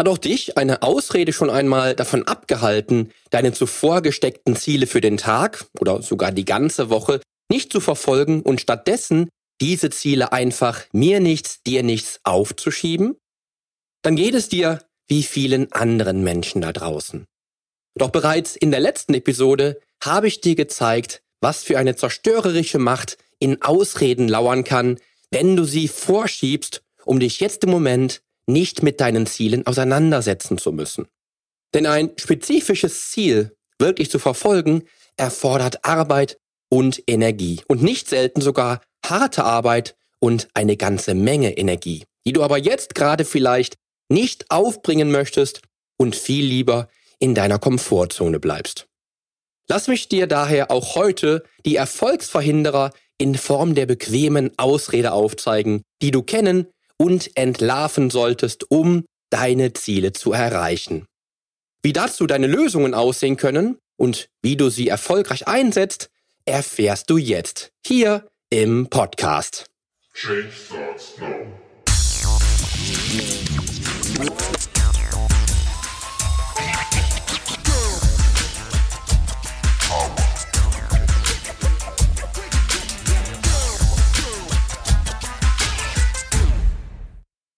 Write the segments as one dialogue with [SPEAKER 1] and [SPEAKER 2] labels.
[SPEAKER 1] Hat auch dich eine Ausrede schon einmal davon abgehalten, deine zuvor gesteckten Ziele für den Tag oder sogar die ganze Woche nicht zu verfolgen und stattdessen diese Ziele einfach mir nichts, dir nichts aufzuschieben? Dann geht es dir wie vielen anderen Menschen da draußen. Doch bereits in der letzten Episode habe ich dir gezeigt, was für eine zerstörerische Macht in Ausreden lauern kann, wenn du sie vorschiebst, um dich jetzt im Moment nicht mit deinen Zielen auseinandersetzen zu müssen. Denn ein spezifisches Ziel wirklich zu verfolgen, erfordert Arbeit und Energie und nicht selten sogar harte Arbeit und eine ganze Menge Energie, die du aber jetzt gerade vielleicht nicht aufbringen möchtest und viel lieber in deiner Komfortzone bleibst. Lass mich dir daher auch heute die Erfolgsverhinderer in Form der bequemen Ausrede aufzeigen, die du kennen und entlarven solltest, um deine Ziele zu erreichen. Wie dazu deine Lösungen aussehen können und wie du sie erfolgreich einsetzt, erfährst du jetzt hier im Podcast. Change starts now.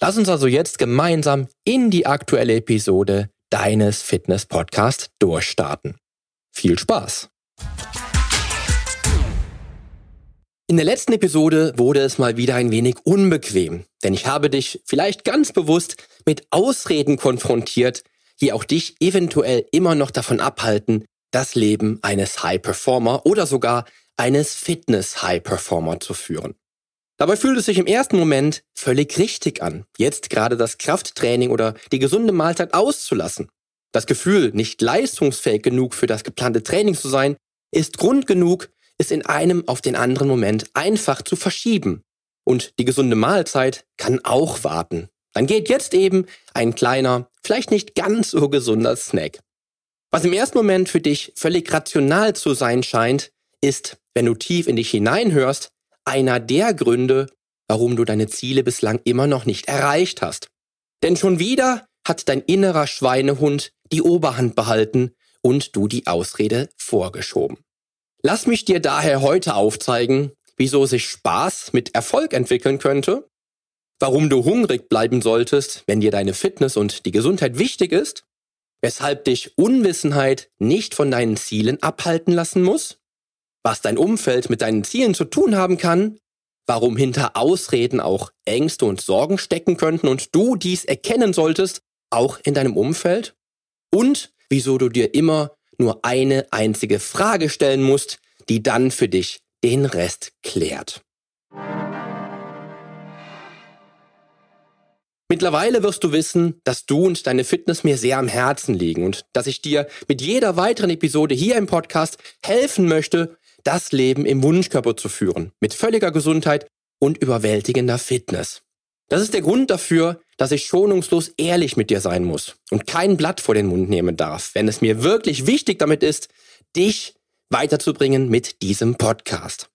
[SPEAKER 1] Lass uns also jetzt gemeinsam in die aktuelle Episode deines Fitness Podcasts durchstarten. Viel Spaß! In der letzten Episode wurde es mal wieder ein wenig unbequem, denn ich habe dich vielleicht ganz bewusst mit Ausreden konfrontiert, die auch dich eventuell immer noch davon abhalten, das Leben eines High Performer oder sogar eines Fitness High Performer zu führen. Dabei fühlt es sich im ersten Moment völlig richtig an, jetzt gerade das Krafttraining oder die gesunde Mahlzeit auszulassen. Das Gefühl, nicht leistungsfähig genug für das geplante Training zu sein, ist Grund genug, es in einem auf den anderen Moment einfach zu verschieben. Und die gesunde Mahlzeit kann auch warten. Dann geht jetzt eben ein kleiner, vielleicht nicht ganz so gesunder Snack. Was im ersten Moment für dich völlig rational zu sein scheint, ist, wenn du tief in dich hineinhörst, einer der Gründe, warum du deine Ziele bislang immer noch nicht erreicht hast. Denn schon wieder hat dein innerer Schweinehund die Oberhand behalten und du die Ausrede vorgeschoben. Lass mich dir daher heute aufzeigen, wieso sich Spaß mit Erfolg entwickeln könnte, warum du hungrig bleiben solltest, wenn dir deine Fitness und die Gesundheit wichtig ist, weshalb dich Unwissenheit nicht von deinen Zielen abhalten lassen muss was dein Umfeld mit deinen Zielen zu tun haben kann, warum hinter Ausreden auch Ängste und Sorgen stecken könnten und du dies erkennen solltest, auch in deinem Umfeld, und wieso du dir immer nur eine einzige Frage stellen musst, die dann für dich den Rest klärt. Mittlerweile wirst du wissen, dass du und deine Fitness mir sehr am Herzen liegen und dass ich dir mit jeder weiteren Episode hier im Podcast helfen möchte, das Leben im Wunschkörper zu führen, mit völliger Gesundheit und überwältigender Fitness. Das ist der Grund dafür, dass ich schonungslos ehrlich mit dir sein muss und kein Blatt vor den Mund nehmen darf, wenn es mir wirklich wichtig damit ist, dich weiterzubringen mit diesem Podcast.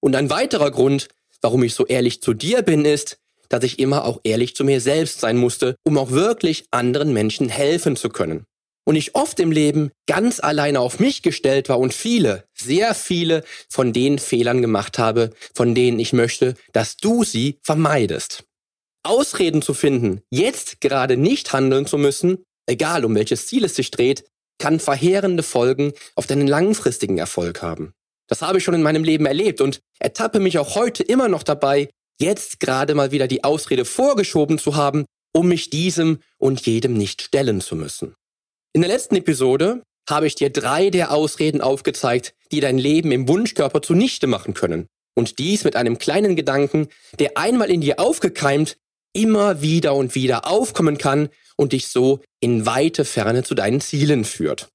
[SPEAKER 1] Und ein weiterer Grund, warum ich so ehrlich zu dir bin, ist, dass ich immer auch ehrlich zu mir selbst sein musste, um auch wirklich anderen Menschen helfen zu können und ich oft im Leben ganz alleine auf mich gestellt war und viele, sehr viele von den Fehlern gemacht habe, von denen ich möchte, dass du sie vermeidest. Ausreden zu finden, jetzt gerade nicht handeln zu müssen, egal um welches Ziel es sich dreht, kann verheerende Folgen auf deinen langfristigen Erfolg haben. Das habe ich schon in meinem Leben erlebt und ertappe mich auch heute immer noch dabei, jetzt gerade mal wieder die Ausrede vorgeschoben zu haben, um mich diesem und jedem nicht stellen zu müssen. In der letzten Episode habe ich dir drei der Ausreden aufgezeigt, die dein Leben im Wunschkörper zunichte machen können. Und dies mit einem kleinen Gedanken, der einmal in dir aufgekeimt, immer wieder und wieder aufkommen kann und dich so in weite Ferne zu deinen Zielen führt.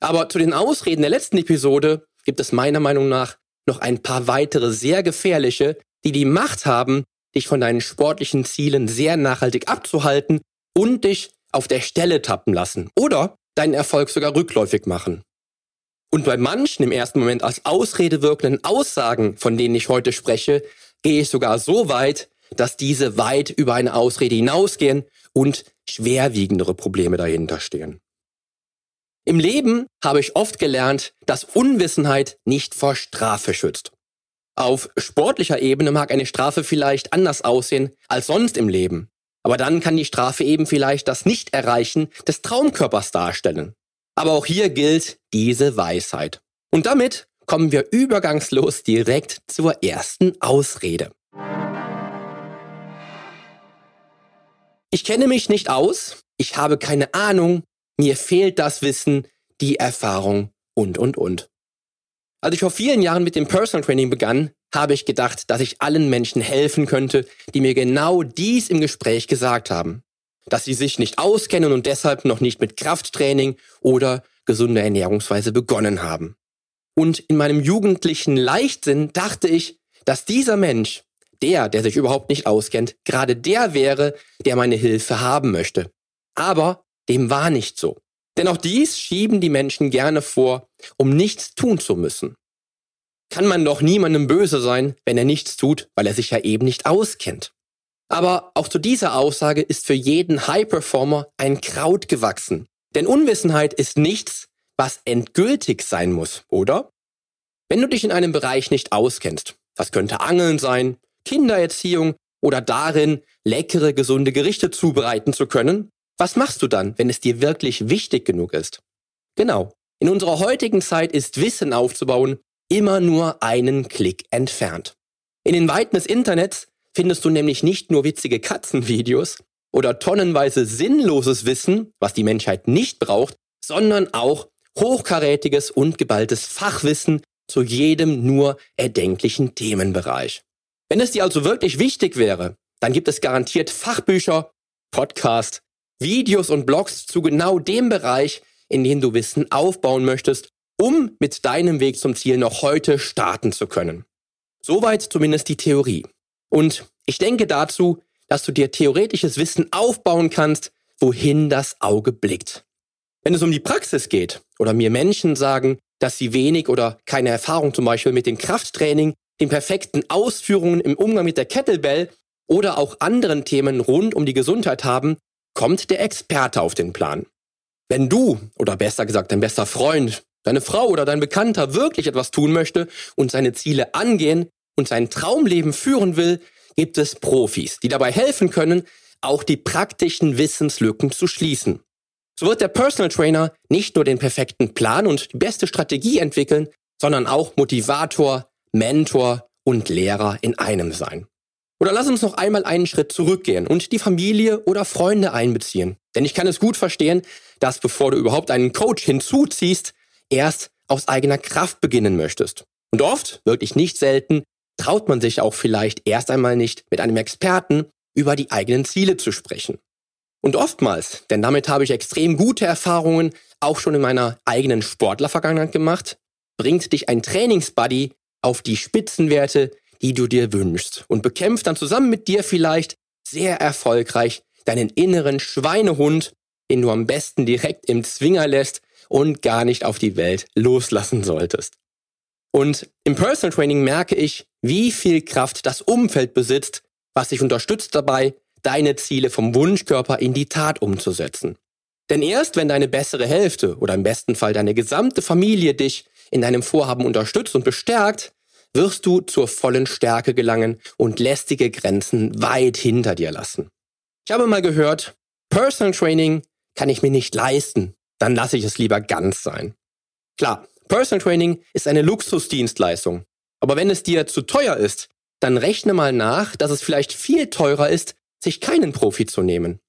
[SPEAKER 1] Aber zu den Ausreden der letzten Episode gibt es meiner Meinung nach noch ein paar weitere sehr gefährliche, die die Macht haben, dich von deinen sportlichen Zielen sehr nachhaltig abzuhalten und dich auf der Stelle tappen lassen oder deinen Erfolg sogar rückläufig machen. Und bei manchen im ersten Moment als Ausrede wirkenden Aussagen, von denen ich heute spreche, gehe ich sogar so weit, dass diese weit über eine Ausrede hinausgehen und schwerwiegendere Probleme dahinter stehen. Im Leben habe ich oft gelernt, dass Unwissenheit nicht vor Strafe schützt. Auf sportlicher Ebene mag eine Strafe vielleicht anders aussehen als sonst im Leben. Aber dann kann die Strafe eben vielleicht das Nicht-Erreichen des Traumkörpers darstellen. Aber auch hier gilt diese Weisheit. Und damit kommen wir übergangslos direkt zur ersten Ausrede. Ich kenne mich nicht aus, ich habe keine Ahnung, mir fehlt das Wissen, die Erfahrung und, und, und. Als ich vor vielen Jahren mit dem Personal Training begann, habe ich gedacht, dass ich allen Menschen helfen könnte, die mir genau dies im Gespräch gesagt haben. Dass sie sich nicht auskennen und deshalb noch nicht mit Krafttraining oder gesunder Ernährungsweise begonnen haben. Und in meinem jugendlichen Leichtsinn dachte ich, dass dieser Mensch, der, der sich überhaupt nicht auskennt, gerade der wäre, der meine Hilfe haben möchte. Aber dem war nicht so. Denn auch dies schieben die Menschen gerne vor, um nichts tun zu müssen. Kann man doch niemandem böse sein, wenn er nichts tut, weil er sich ja eben nicht auskennt. Aber auch zu dieser Aussage ist für jeden High Performer ein Kraut gewachsen. Denn Unwissenheit ist nichts, was endgültig sein muss, oder? Wenn du dich in einem Bereich nicht auskennst, das könnte Angeln sein, Kindererziehung oder darin, leckere, gesunde Gerichte zubereiten zu können, was machst du dann, wenn es dir wirklich wichtig genug ist? Genau. In unserer heutigen Zeit ist Wissen aufzubauen immer nur einen Klick entfernt. In den Weiten des Internets findest du nämlich nicht nur witzige Katzenvideos oder tonnenweise sinnloses Wissen, was die Menschheit nicht braucht, sondern auch hochkarätiges und geballtes Fachwissen zu jedem nur erdenklichen Themenbereich. Wenn es dir also wirklich wichtig wäre, dann gibt es garantiert Fachbücher, Podcasts, Videos und Blogs zu genau dem Bereich, in dem du Wissen aufbauen möchtest, um mit deinem Weg zum Ziel noch heute starten zu können. Soweit zumindest die Theorie. Und ich denke dazu, dass du dir theoretisches Wissen aufbauen kannst, wohin das Auge blickt. Wenn es um die Praxis geht oder mir Menschen sagen, dass sie wenig oder keine Erfahrung zum Beispiel mit dem Krafttraining, den perfekten Ausführungen im Umgang mit der Kettlebell oder auch anderen Themen rund um die Gesundheit haben, kommt der Experte auf den Plan. Wenn du, oder besser gesagt dein bester Freund, deine Frau oder dein Bekannter wirklich etwas tun möchte und seine Ziele angehen und sein Traumleben führen will, gibt es Profis, die dabei helfen können, auch die praktischen Wissenslücken zu schließen. So wird der Personal Trainer nicht nur den perfekten Plan und die beste Strategie entwickeln, sondern auch Motivator, Mentor und Lehrer in einem sein. Oder lass uns noch einmal einen Schritt zurückgehen und die Familie oder Freunde einbeziehen. Denn ich kann es gut verstehen, dass bevor du überhaupt einen Coach hinzuziehst, erst aus eigener Kraft beginnen möchtest. Und oft, wirklich nicht selten, traut man sich auch vielleicht erst einmal nicht mit einem Experten über die eigenen Ziele zu sprechen. Und oftmals, denn damit habe ich extrem gute Erfahrungen auch schon in meiner eigenen Sportlervergangenheit gemacht, bringt dich ein Trainingsbuddy auf die Spitzenwerte, die du dir wünschst und bekämpft dann zusammen mit dir vielleicht sehr erfolgreich deinen inneren Schweinehund, den du am besten direkt im Zwinger lässt und gar nicht auf die Welt loslassen solltest. Und im Personal Training merke ich, wie viel Kraft das Umfeld besitzt, was dich unterstützt dabei, deine Ziele vom Wunschkörper in die Tat umzusetzen. Denn erst wenn deine bessere Hälfte oder im besten Fall deine gesamte Familie dich in deinem Vorhaben unterstützt und bestärkt, wirst du zur vollen Stärke gelangen und lästige Grenzen weit hinter dir lassen. Ich habe mal gehört, Personal Training kann ich mir nicht leisten, dann lasse ich es lieber ganz sein. Klar, Personal Training ist eine Luxusdienstleistung, aber wenn es dir zu teuer ist, dann rechne mal nach, dass es vielleicht viel teurer ist, sich keinen Profi zu nehmen.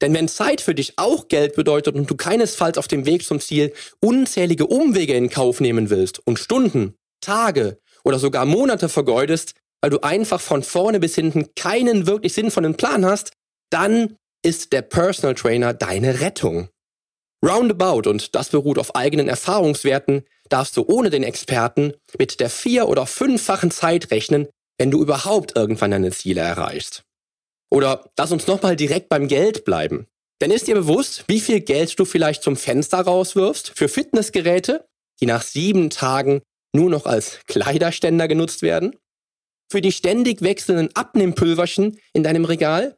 [SPEAKER 1] Denn wenn Zeit für dich auch Geld bedeutet und du keinesfalls auf dem Weg zum Ziel unzählige Umwege in Kauf nehmen willst und Stunden, Tage oder sogar Monate vergeudest, weil du einfach von vorne bis hinten keinen wirklich sinnvollen Plan hast, dann ist der Personal Trainer deine Rettung. Roundabout, und das beruht auf eigenen Erfahrungswerten, darfst du ohne den Experten mit der vier- oder fünffachen Zeit rechnen, wenn du überhaupt irgendwann deine Ziele erreichst. Oder lass uns nochmal direkt beim Geld bleiben. Denn ist dir bewusst, wie viel Geld du vielleicht zum Fenster rauswirfst für Fitnessgeräte, die nach sieben Tagen nur noch als Kleiderständer genutzt werden? Für die ständig wechselnden Abnehmpulverchen in deinem Regal?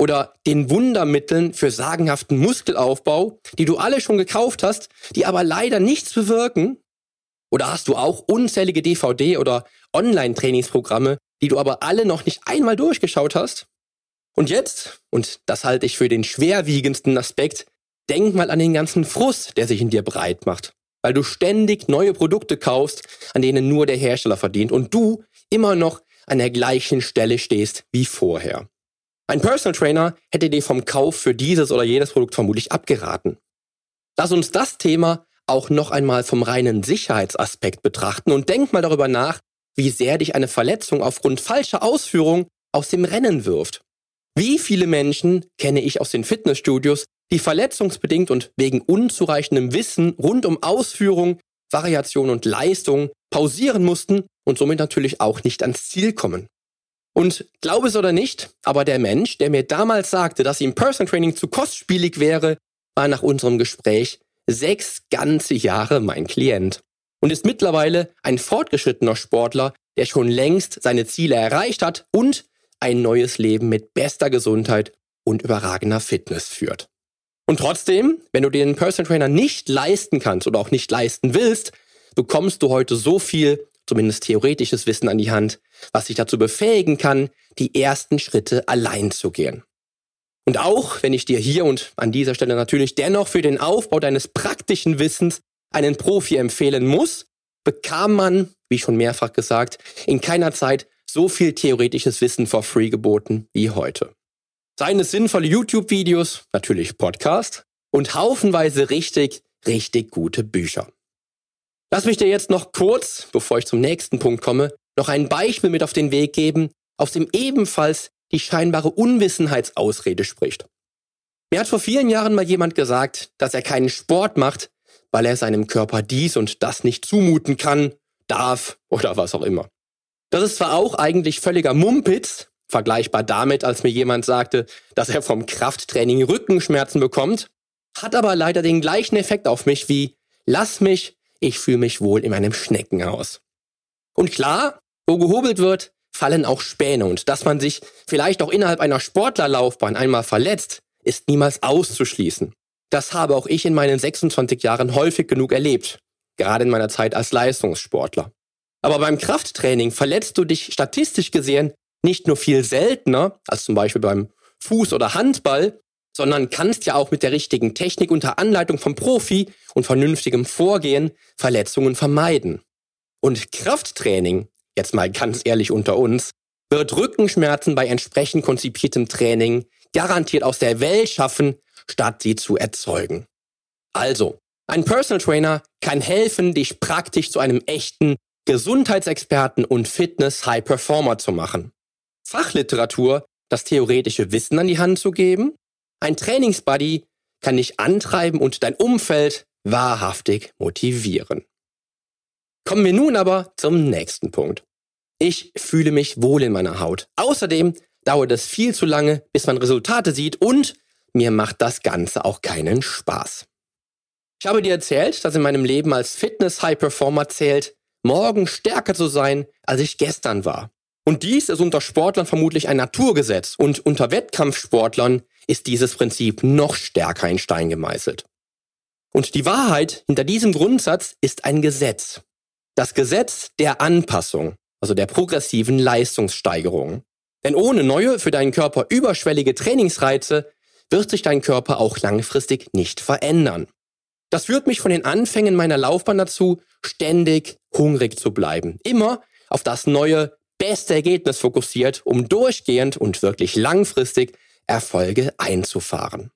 [SPEAKER 1] Oder den Wundermitteln für sagenhaften Muskelaufbau, die du alle schon gekauft hast, die aber leider nichts bewirken? Oder hast du auch unzählige DVD- oder Online-Trainingsprogramme, die du aber alle noch nicht einmal durchgeschaut hast? Und jetzt, und das halte ich für den schwerwiegendsten Aspekt, denk mal an den ganzen Frust, der sich in dir breit macht. Weil du ständig neue Produkte kaufst, an denen nur der Hersteller verdient und du immer noch an der gleichen Stelle stehst wie vorher. Ein Personal Trainer hätte dir vom Kauf für dieses oder jenes Produkt vermutlich abgeraten. Lass uns das Thema auch noch einmal vom reinen Sicherheitsaspekt betrachten und denk mal darüber nach, wie sehr dich eine Verletzung aufgrund falscher Ausführung aus dem Rennen wirft. Wie viele Menschen kenne ich aus den Fitnessstudios, die verletzungsbedingt und wegen unzureichendem Wissen rund um Ausführung, Variation und Leistung pausieren mussten und somit natürlich auch nicht ans Ziel kommen. Und glaube es oder nicht, aber der Mensch, der mir damals sagte, dass ihm Personal Training zu kostspielig wäre, war nach unserem Gespräch sechs ganze Jahre mein Klient und ist mittlerweile ein fortgeschrittener Sportler, der schon längst seine Ziele erreicht hat und ein neues Leben mit bester Gesundheit und überragender Fitness führt. Und trotzdem, wenn du den Personal Trainer nicht leisten kannst oder auch nicht leisten willst, bekommst du heute so viel, zumindest theoretisches Wissen an die Hand, was dich dazu befähigen kann, die ersten Schritte allein zu gehen. Und auch wenn ich dir hier und an dieser Stelle natürlich dennoch für den Aufbau deines praktischen Wissens einen Profi empfehlen muss, bekam man, wie schon mehrfach gesagt, in keiner Zeit so viel theoretisches Wissen for free geboten wie heute. Seien es sinnvolle YouTube-Videos, natürlich Podcast und haufenweise richtig, richtig gute Bücher. Lass mich dir jetzt noch kurz, bevor ich zum nächsten Punkt komme, noch ein Beispiel mit auf den Weg geben, aus dem ebenfalls die scheinbare Unwissenheitsausrede spricht. Mir hat vor vielen Jahren mal jemand gesagt, dass er keinen Sport macht, weil er seinem Körper dies und das nicht zumuten kann, darf oder was auch immer. Das ist zwar auch eigentlich völliger Mumpitz, vergleichbar damit, als mir jemand sagte, dass er vom Krafttraining Rückenschmerzen bekommt, hat aber leider den gleichen Effekt auf mich wie lass mich, ich fühle mich wohl in meinem Schneckenhaus. Und klar, wo gehobelt wird, fallen auch Späne und dass man sich vielleicht auch innerhalb einer Sportlerlaufbahn einmal verletzt, ist niemals auszuschließen. Das habe auch ich in meinen 26 Jahren häufig genug erlebt, gerade in meiner Zeit als Leistungssportler. Aber beim Krafttraining verletzt du dich statistisch gesehen nicht nur viel seltener als zum Beispiel beim Fuß- oder Handball, sondern kannst ja auch mit der richtigen Technik unter Anleitung vom Profi und vernünftigem Vorgehen Verletzungen vermeiden. Und Krafttraining, jetzt mal ganz ehrlich unter uns, wird Rückenschmerzen bei entsprechend konzipiertem Training garantiert aus der Welt schaffen, statt sie zu erzeugen. Also, ein Personal Trainer kann helfen, dich praktisch zu einem echten Gesundheitsexperten und Fitness-High-Performer zu machen. Fachliteratur, das theoretische Wissen an die Hand zu geben. Ein Trainingsbuddy kann dich antreiben und dein Umfeld wahrhaftig motivieren. Kommen wir nun aber zum nächsten Punkt. Ich fühle mich wohl in meiner Haut. Außerdem dauert es viel zu lange, bis man Resultate sieht und mir macht das Ganze auch keinen Spaß. Ich habe dir erzählt, dass in meinem Leben als Fitness-High-Performer zählt, morgen stärker zu sein, als ich gestern war. Und dies ist unter Sportlern vermutlich ein Naturgesetz und unter Wettkampfsportlern ist dieses Prinzip noch stärker in Stein gemeißelt. Und die Wahrheit hinter diesem Grundsatz ist ein Gesetz. Das Gesetz der Anpassung, also der progressiven Leistungssteigerung. Denn ohne neue, für deinen Körper überschwellige Trainingsreize wird sich dein Körper auch langfristig nicht verändern. Das führt mich von den Anfängen meiner Laufbahn dazu, ständig hungrig zu bleiben. Immer auf das neue, beste Ergebnis fokussiert, um durchgehend und wirklich langfristig Erfolge einzufahren.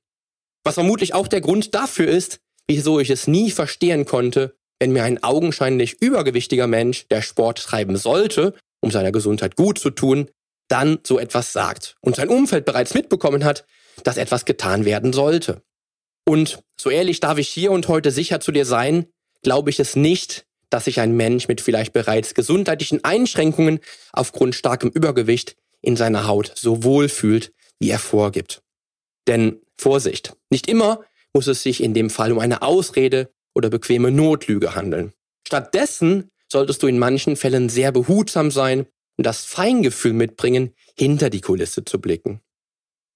[SPEAKER 1] Was vermutlich auch der Grund dafür ist, wieso ich es nie verstehen konnte, wenn mir ein augenscheinlich übergewichtiger Mensch, der Sport treiben sollte um seiner Gesundheit gut zu tun, dann so etwas sagt und sein Umfeld bereits mitbekommen hat, dass etwas getan werden sollte. Und so ehrlich darf ich hier und heute sicher zu dir sein, glaube ich es nicht, dass sich ein Mensch mit vielleicht bereits gesundheitlichen Einschränkungen aufgrund starkem Übergewicht in seiner Haut so wohl fühlt, wie er vorgibt. Denn Vorsicht, nicht immer muss es sich in dem Fall um eine Ausrede oder bequeme Notlüge handeln. Stattdessen solltest du in manchen Fällen sehr behutsam sein und das Feingefühl mitbringen, hinter die Kulisse zu blicken.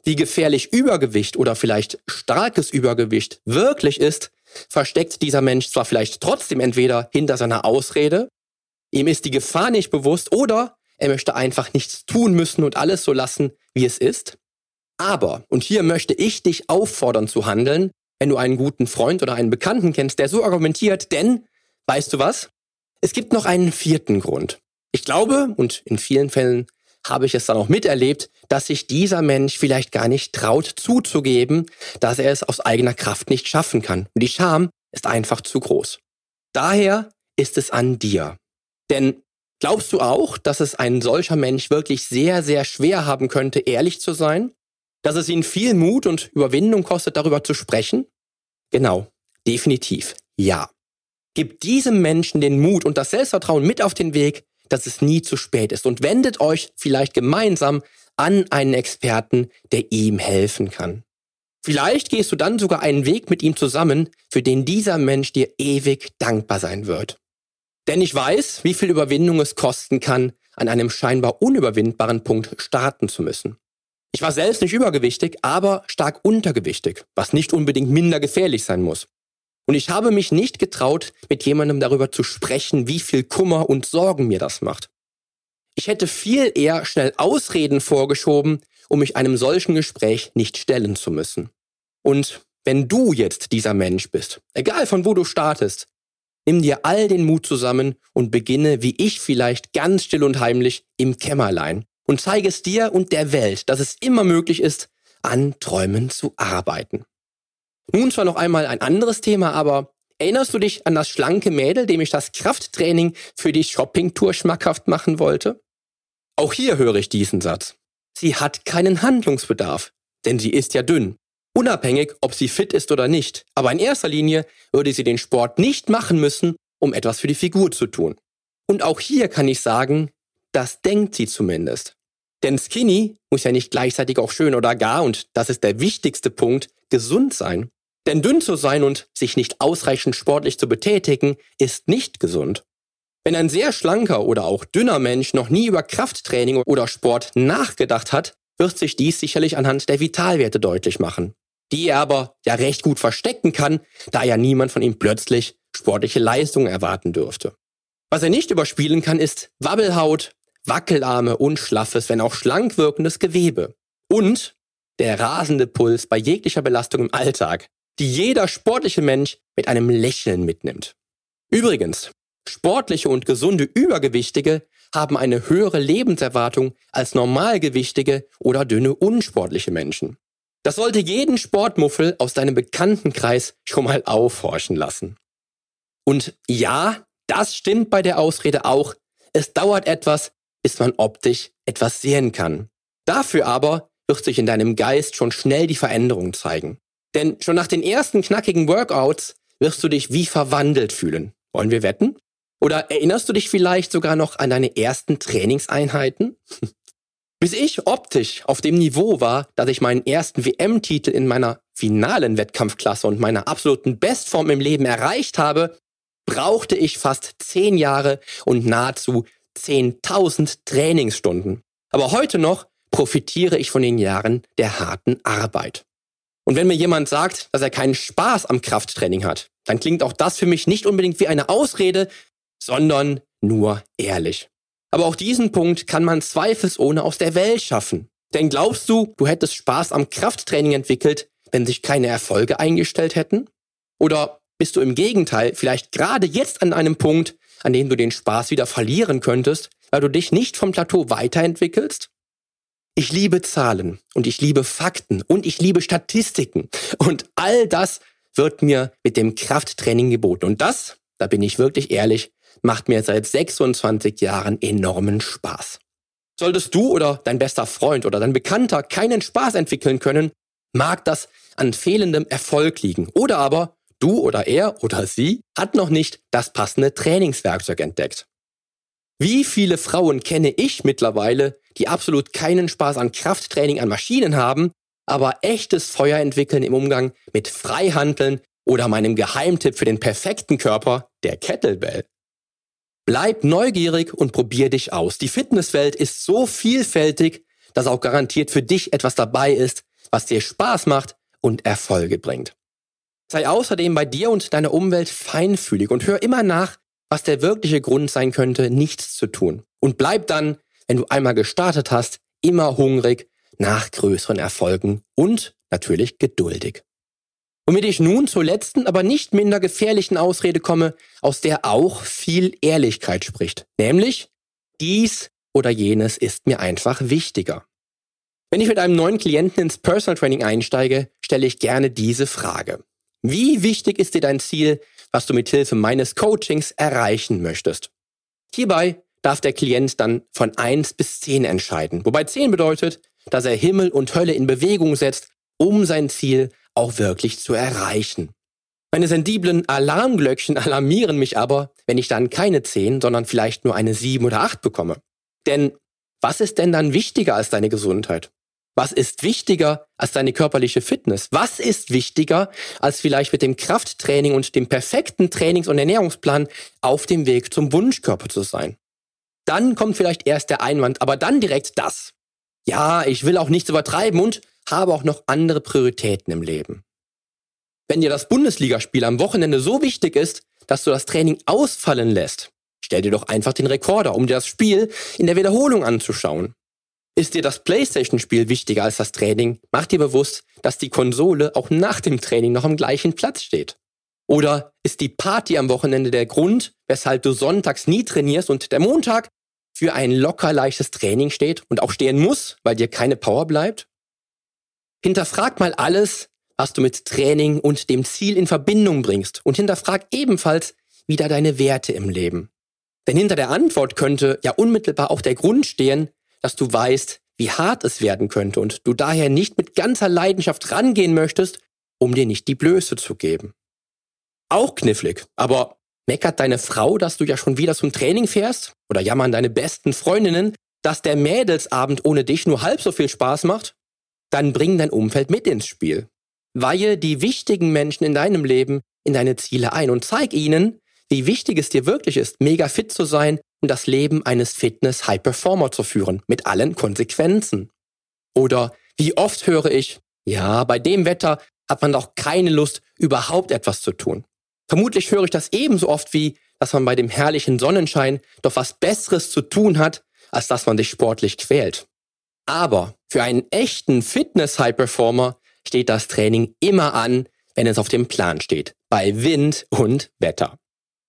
[SPEAKER 1] Wie gefährlich Übergewicht oder vielleicht starkes Übergewicht wirklich ist, versteckt dieser Mensch zwar vielleicht trotzdem entweder hinter seiner Ausrede, ihm ist die Gefahr nicht bewusst oder er möchte einfach nichts tun müssen und alles so lassen, wie es ist. Aber, und hier möchte ich dich auffordern zu handeln, wenn du einen guten Freund oder einen Bekannten kennst, der so argumentiert, denn, weißt du was? Es gibt noch einen vierten Grund. Ich glaube, und in vielen Fällen habe ich es dann auch miterlebt, dass sich dieser Mensch vielleicht gar nicht traut zuzugeben, dass er es aus eigener Kraft nicht schaffen kann. Und die Scham ist einfach zu groß. Daher ist es an dir. Denn glaubst du auch, dass es ein solcher Mensch wirklich sehr, sehr schwer haben könnte, ehrlich zu sein? Dass es ihn viel Mut und Überwindung kostet, darüber zu sprechen? Genau, definitiv, ja. Gib diesem Menschen den Mut und das Selbstvertrauen mit auf den Weg, dass es nie zu spät ist und wendet euch vielleicht gemeinsam an einen Experten, der ihm helfen kann. Vielleicht gehst du dann sogar einen Weg mit ihm zusammen, für den dieser Mensch dir ewig dankbar sein wird. Denn ich weiß, wie viel Überwindung es kosten kann, an einem scheinbar unüberwindbaren Punkt starten zu müssen. Ich war selbst nicht übergewichtig, aber stark untergewichtig, was nicht unbedingt minder gefährlich sein muss. Und ich habe mich nicht getraut, mit jemandem darüber zu sprechen, wie viel Kummer und Sorgen mir das macht. Ich hätte viel eher schnell Ausreden vorgeschoben, um mich einem solchen Gespräch nicht stellen zu müssen. Und wenn du jetzt dieser Mensch bist, egal von wo du startest, nimm dir all den Mut zusammen und beginne, wie ich vielleicht ganz still und heimlich im Kämmerlein und zeige es dir und der Welt, dass es immer möglich ist, an Träumen zu arbeiten. Nun zwar noch einmal ein anderes Thema, aber erinnerst du dich an das schlanke Mädel, dem ich das Krafttraining für die Shoppingtour schmackhaft machen wollte? Auch hier höre ich diesen Satz. Sie hat keinen Handlungsbedarf, denn sie ist ja dünn. Unabhängig, ob sie fit ist oder nicht. Aber in erster Linie würde sie den Sport nicht machen müssen, um etwas für die Figur zu tun. Und auch hier kann ich sagen, das denkt sie zumindest. Denn Skinny muss ja nicht gleichzeitig auch schön oder gar, und das ist der wichtigste Punkt, gesund sein. Denn dünn zu sein und sich nicht ausreichend sportlich zu betätigen, ist nicht gesund. Wenn ein sehr schlanker oder auch dünner Mensch noch nie über Krafttraining oder Sport nachgedacht hat, wird sich dies sicherlich anhand der Vitalwerte deutlich machen, die er aber ja recht gut verstecken kann, da ja niemand von ihm plötzlich sportliche Leistungen erwarten dürfte. Was er nicht überspielen kann, ist Wabbelhaut, Wackelarme und schlaffes, wenn auch schlank wirkendes Gewebe. Und der rasende Puls bei jeglicher Belastung im Alltag, die jeder sportliche Mensch mit einem Lächeln mitnimmt. Übrigens, sportliche und gesunde Übergewichtige haben eine höhere Lebenserwartung als normalgewichtige oder dünne unsportliche Menschen. Das sollte jeden Sportmuffel aus deinem Bekanntenkreis schon mal aufhorchen lassen. Und ja, das stimmt bei der Ausrede auch. Es dauert etwas, bis man optisch etwas sehen kann. Dafür aber wird sich in deinem Geist schon schnell die Veränderung zeigen. Denn schon nach den ersten knackigen Workouts wirst du dich wie verwandelt fühlen. Wollen wir wetten? Oder erinnerst du dich vielleicht sogar noch an deine ersten Trainingseinheiten? Bis ich optisch auf dem Niveau war, dass ich meinen ersten WM-Titel in meiner finalen Wettkampfklasse und meiner absoluten Bestform im Leben erreicht habe, brauchte ich fast zehn Jahre und nahezu 10.000 Trainingsstunden. Aber heute noch profitiere ich von den Jahren der harten Arbeit. Und wenn mir jemand sagt, dass er keinen Spaß am Krafttraining hat, dann klingt auch das für mich nicht unbedingt wie eine Ausrede, sondern nur ehrlich. Aber auch diesen Punkt kann man zweifelsohne aus der Welt schaffen. Denn glaubst du, du hättest Spaß am Krafttraining entwickelt, wenn sich keine Erfolge eingestellt hätten? Oder bist du im Gegenteil vielleicht gerade jetzt an einem Punkt, an dem du den Spaß wieder verlieren könntest, weil du dich nicht vom Plateau weiterentwickelst? Ich liebe Zahlen und ich liebe Fakten und ich liebe Statistiken und all das wird mir mit dem Krafttraining geboten. Und das, da bin ich wirklich ehrlich, macht mir seit 26 Jahren enormen Spaß. Solltest du oder dein bester Freund oder dein Bekannter keinen Spaß entwickeln können, mag das an fehlendem Erfolg liegen. Oder aber du oder er oder sie hat noch nicht das passende Trainingswerkzeug entdeckt. Wie viele Frauen kenne ich mittlerweile, die absolut keinen Spaß an Krafttraining an Maschinen haben, aber echtes Feuer entwickeln im Umgang mit Freihandeln oder meinem Geheimtipp für den perfekten Körper, der Kettlebell. Bleib neugierig und probier dich aus. Die Fitnesswelt ist so vielfältig, dass auch garantiert für dich etwas dabei ist, was dir Spaß macht und Erfolge bringt. Sei außerdem bei dir und deiner Umwelt feinfühlig und hör immer nach, was der wirkliche Grund sein könnte, nichts zu tun. Und bleib dann, wenn du einmal gestartet hast, immer hungrig nach größeren Erfolgen und natürlich geduldig. Womit ich nun zur letzten, aber nicht minder gefährlichen Ausrede komme, aus der auch viel Ehrlichkeit spricht. Nämlich, dies oder jenes ist mir einfach wichtiger. Wenn ich mit einem neuen Klienten ins Personal Training einsteige, stelle ich gerne diese Frage. Wie wichtig ist dir dein Ziel, was du mit Hilfe meines Coachings erreichen möchtest? Hierbei darf der Klient dann von 1 bis 10 entscheiden, wobei 10 bedeutet, dass er Himmel und Hölle in Bewegung setzt, um sein Ziel auch wirklich zu erreichen. Meine sensiblen Alarmglöckchen alarmieren mich aber, wenn ich dann keine 10, sondern vielleicht nur eine 7 oder 8 bekomme. Denn was ist denn dann wichtiger als deine Gesundheit? Was ist wichtiger als deine körperliche Fitness? Was ist wichtiger als vielleicht mit dem Krafttraining und dem perfekten Trainings- und Ernährungsplan auf dem Weg zum Wunschkörper zu sein? Dann kommt vielleicht erst der Einwand, aber dann direkt das. Ja, ich will auch nichts übertreiben und habe auch noch andere Prioritäten im Leben. Wenn dir das Bundesligaspiel am Wochenende so wichtig ist, dass du das Training ausfallen lässt, stell dir doch einfach den Rekorder, um dir das Spiel in der Wiederholung anzuschauen. Ist dir das Playstation-Spiel wichtiger als das Training, mach dir bewusst, dass die Konsole auch nach dem Training noch am gleichen Platz steht. Oder ist die Party am Wochenende der Grund, weshalb du sonntags nie trainierst und der Montag für ein locker leichtes Training steht und auch stehen muss, weil dir keine Power bleibt? Hinterfrag mal alles, was du mit Training und dem Ziel in Verbindung bringst und hinterfrag ebenfalls wieder deine Werte im Leben. Denn hinter der Antwort könnte ja unmittelbar auch der Grund stehen, dass du weißt, wie hart es werden könnte und du daher nicht mit ganzer Leidenschaft rangehen möchtest, um dir nicht die Blöße zu geben. Auch knifflig, aber meckert deine Frau, dass du ja schon wieder zum Training fährst? Oder jammern deine besten Freundinnen, dass der Mädelsabend ohne dich nur halb so viel Spaß macht? dann bring dein Umfeld mit ins Spiel. Weihe die wichtigen Menschen in deinem Leben in deine Ziele ein und zeig ihnen, wie wichtig es dir wirklich ist, mega fit zu sein das Leben eines Fitness-High-Performer zu führen, mit allen Konsequenzen. Oder wie oft höre ich, ja, bei dem Wetter hat man doch keine Lust, überhaupt etwas zu tun. Vermutlich höre ich das ebenso oft wie, dass man bei dem herrlichen Sonnenschein doch was Besseres zu tun hat, als dass man sich sportlich quält. Aber für einen echten Fitness-High-Performer steht das Training immer an, wenn es auf dem Plan steht, bei Wind und Wetter.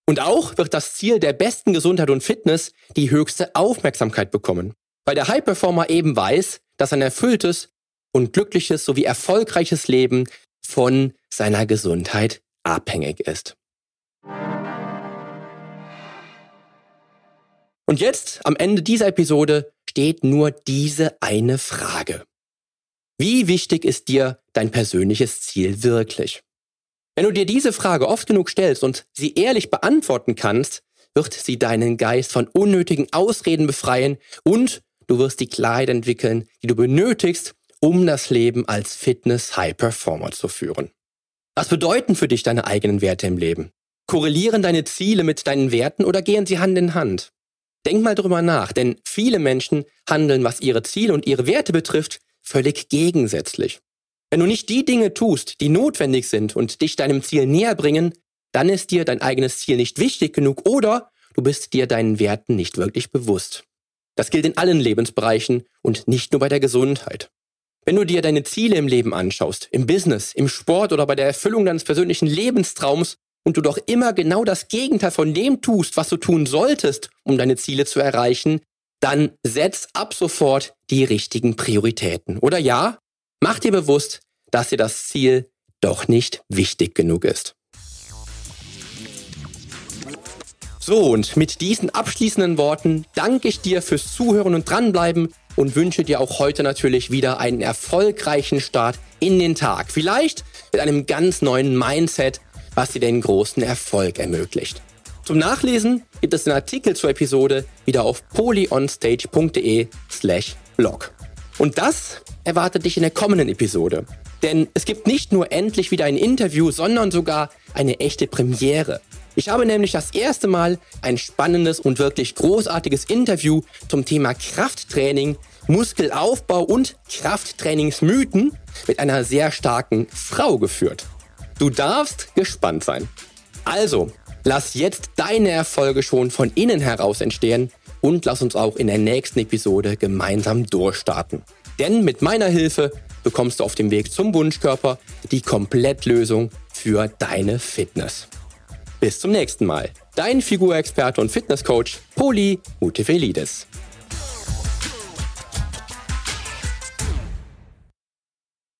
[SPEAKER 1] Und auch wird das Ziel der besten Gesundheit und Fitness die höchste Aufmerksamkeit bekommen, weil der High-Performer eben weiß, dass ein erfülltes und glückliches sowie erfolgreiches Leben von seiner Gesundheit abhängig ist. Und jetzt, am Ende dieser Episode, steht nur diese eine Frage. Wie wichtig ist dir dein persönliches Ziel wirklich? Wenn du dir diese Frage oft genug stellst und sie ehrlich beantworten kannst, wird sie deinen Geist von unnötigen Ausreden befreien und du wirst die Klarheit entwickeln, die du benötigst, um das Leben als Fitness-High-Performer zu führen. Was bedeuten für dich deine eigenen Werte im Leben? Korrelieren deine Ziele mit deinen Werten oder gehen sie Hand in Hand? Denk mal drüber nach, denn viele Menschen handeln, was ihre Ziele und ihre Werte betrifft, völlig gegensätzlich. Wenn du nicht die Dinge tust, die notwendig sind und dich deinem Ziel näher bringen, dann ist dir dein eigenes Ziel nicht wichtig genug oder du bist dir deinen Werten nicht wirklich bewusst. Das gilt in allen Lebensbereichen und nicht nur bei der Gesundheit. Wenn du dir deine Ziele im Leben anschaust, im Business, im Sport oder bei der Erfüllung deines persönlichen Lebenstraums, und du doch immer genau das Gegenteil von dem tust, was du tun solltest, um deine Ziele zu erreichen, dann setz ab sofort die richtigen Prioritäten. Oder ja, mach dir bewusst, dass dir das Ziel doch nicht wichtig genug ist. So, und mit diesen abschließenden Worten danke ich dir fürs Zuhören und dranbleiben und wünsche dir auch heute natürlich wieder einen erfolgreichen Start in den Tag. Vielleicht mit einem ganz neuen Mindset, was dir den großen Erfolg ermöglicht. Zum Nachlesen gibt es den Artikel zur Episode wieder auf polyonstage.de slash blog. Und das erwartet dich in der kommenden Episode. Denn es gibt nicht nur endlich wieder ein Interview, sondern sogar eine echte Premiere. Ich habe nämlich das erste Mal ein spannendes und wirklich großartiges Interview zum Thema Krafttraining, Muskelaufbau und Krafttrainingsmythen mit einer sehr starken Frau geführt. Du darfst gespannt sein. Also, Lass jetzt deine Erfolge schon von innen heraus entstehen und lass uns auch in der nächsten Episode gemeinsam durchstarten. Denn mit meiner Hilfe bekommst du auf dem Weg zum Wunschkörper die Komplettlösung für deine Fitness. Bis zum nächsten Mal. Dein Figurexperte und Fitnesscoach Poli Mutevelidis.